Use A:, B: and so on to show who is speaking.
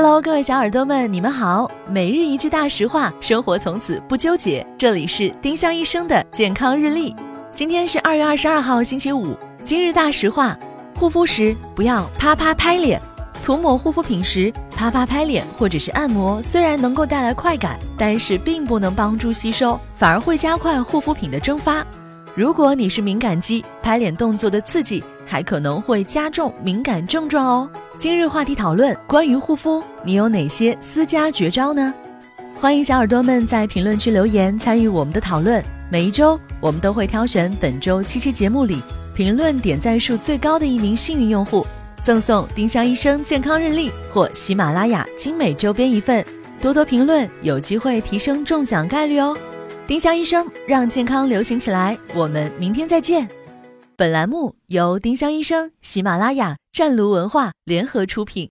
A: Hello，各位小耳朵们，你们好。每日一句大实话，生活从此不纠结。这里是丁香医生的健康日历。今天是二月二十二号，星期五。今日大实话：护肤时不要啪啪拍脸。涂抹护肤品时啪啪拍脸或者是按摩，虽然能够带来快感，但是并不能帮助吸收，反而会加快护肤品的蒸发。如果你是敏感肌，拍脸动作的刺激还可能会加重敏感症状哦。今日话题讨论关于护肤，你有哪些私家绝招呢？欢迎小耳朵们在评论区留言参与我们的讨论。每一周我们都会挑选本周七期节目里评论点赞数最高的一名幸运用户，赠送丁香医生健康日历或喜马拉雅精美周边一份。多多评论，有机会提升中奖概率哦。丁香医生让健康流行起来，我们明天再见。本栏目由丁香医生、喜马拉雅、湛卢文化联合出品。